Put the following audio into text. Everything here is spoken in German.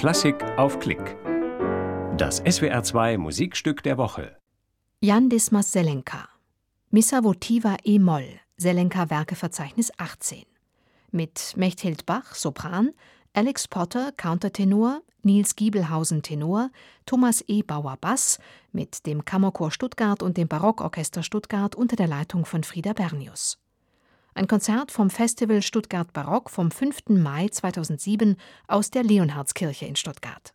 Klassik auf Klick. Das SWR2 Musikstück der Woche. Jan Dismas Selenka. Missa votiva e-Moll, Selenka Werkeverzeichnis 18. Mit Mechthild Bach, Sopran, Alex Potter, Countertenor, Nils Giebelhausen, Tenor, Thomas E. Bauer, Bass, mit dem Kammerchor Stuttgart und dem Barockorchester Stuttgart unter der Leitung von Frieda Bernius. Ein Konzert vom Festival Stuttgart Barock vom 5. Mai 2007 aus der Leonhardskirche in Stuttgart.